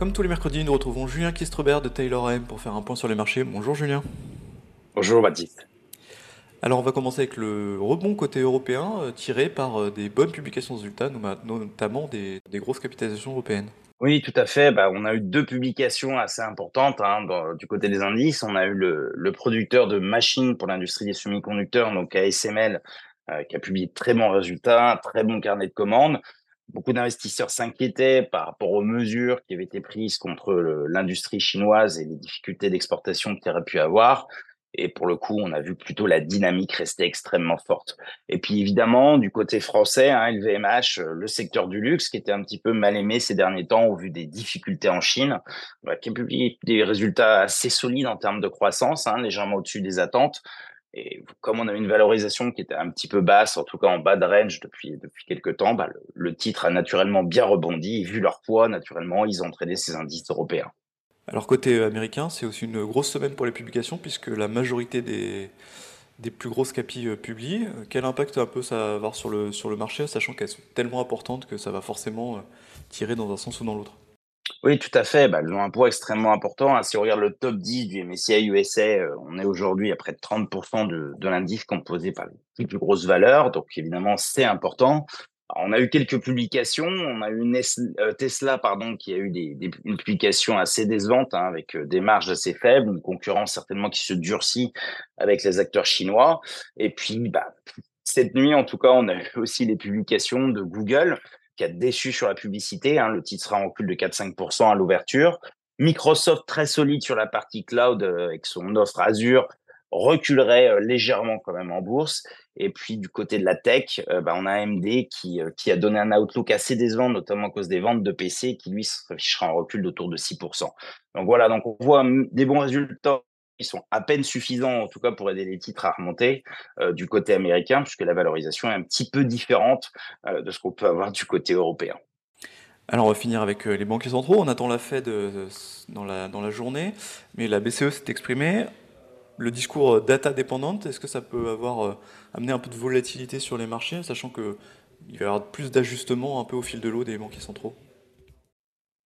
Comme tous les mercredis, nous retrouvons Julien Kistrebert de Taylor M pour faire un point sur les marchés. Bonjour Julien. Bonjour Baptiste. Alors on va commencer avec le rebond côté européen euh, tiré par euh, des bonnes publications de résultats, notamment des, grosses capitalisations européennes. Oui, tout à fait. Bah, on a eu deux publications assez importantes hein, du côté des indices. On a eu le, producteur de machines pour l'industrie des semi-conducteurs, donc ASML, euh, qui a publié de très bons résultats, très bon carnet de commandes. Beaucoup d'investisseurs s'inquiétaient par rapport aux mesures qui avaient été prises contre l'industrie chinoise et les difficultés d'exportation qu'il aurait pu avoir. Et pour le coup, on a vu plutôt la dynamique rester extrêmement forte. Et puis évidemment, du côté français, hein, LVMH, euh, le secteur du luxe, qui était un petit peu mal aimé ces derniers temps au vu des difficultés en Chine, bah, qui a publié des résultats assez solides en termes de croissance, hein, légèrement au-dessus des attentes. Et comme on a une valorisation qui était un petit peu basse, en tout cas en bas de range depuis, depuis quelques temps, bah, le, titre a naturellement bien rebondi. Vu leur poids, naturellement, ils ont entraîné ces indices européens. Alors côté euh, américain, c'est aussi une grosse semaine pour les publications puisque la majorité des, des plus grosses capis euh, publient. Quel impact un peu ça va avoir sur le, sur le marché, sachant qu'elles sont tellement importantes que ça va forcément euh, tirer dans un sens ou dans l'autre? Oui, tout à fait. Bah, elles ont un poids extrêmement important. Hein. Si on regarde le top 10 du MSCI USA, on est aujourd'hui à près de 30% de, de l'indice composé par les plus grosses valeurs. Donc évidemment, c'est important on a eu quelques publications. On a eu euh, Tesla, pardon, qui a eu des, des une assez décevante, hein, avec euh, des marges assez faibles, une concurrence certainement qui se durcit avec les acteurs chinois. Et puis, bah, cette nuit, en tout cas, on a eu aussi les publications de Google, qui a déçu sur la publicité. Hein, le titre sera en recul de 4-5% à l'ouverture. Microsoft très solide sur la partie cloud euh, avec son offre Azure reculerait euh, légèrement quand même en bourse. Et puis du côté de la tech, euh, bah, on a AMD qui, qui a donné un outlook assez décevant, notamment à cause des ventes de PC, qui lui s'affichera en recul d'autour de 6%. Donc voilà, donc on voit hum, des bons résultats qui sont à peine suffisants, en tout cas pour aider les titres à remonter du côté américain, puisque la valorisation est un petit peu différente de ce qu'on peut avoir du côté européen. Alors on va finir avec les banquiers centraux. On attend la Fed dans la, dans la journée, mais la BCE s'est exprimée le discours euh, data dépendante, est-ce que ça peut avoir euh, amené un peu de volatilité sur les marchés, sachant qu'il va y avoir plus d'ajustements un peu au fil de l'eau des banquiers centraux?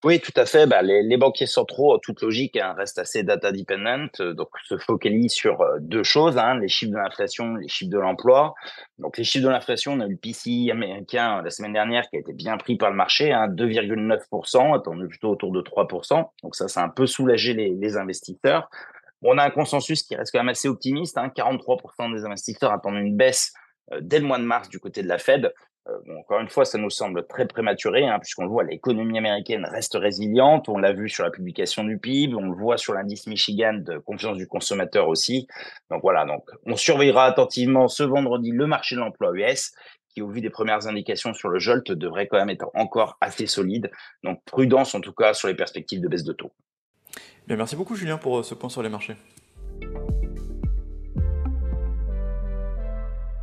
Oui, tout à fait. Bah, les, banquiers centraux, en toute logique, hein, restent assez data dependent, euh, donc se focalisent sur deux choses hein, les chiffres de l'inflation, les chiffres de l'emploi. Donc les chiffres de l'inflation, on a eu le PCI américain la semaine dernière qui a été bien pris par le marché, hein, 2,9%, attendu plutôt autour de 3%. Donc ça, ça a un peu soulagé les, investisseurs on a un consensus qui reste quand même assez optimiste. 43% hein. des investisseurs attendent une baisse euh, dès le mois de mars du côté de la Fed. Euh, encore une fois, ça nous semble très prématuré, hein, puisqu'on le voit, l'économie américaine reste résiliente. On l'a vu sur la publication du PIB, on le voit sur l'indice Michigan de confiance du consommateur aussi. Donc voilà, donc on surveillera attentivement ce vendredi le marché de l'emploi US, qui au vu des premières indications sur le JOLT devrait quand même être encore assez solide. Donc prudence en tout cas sur les perspectives de baisse de taux merci beaucoup Julien pour euh, ce point sur les marchés.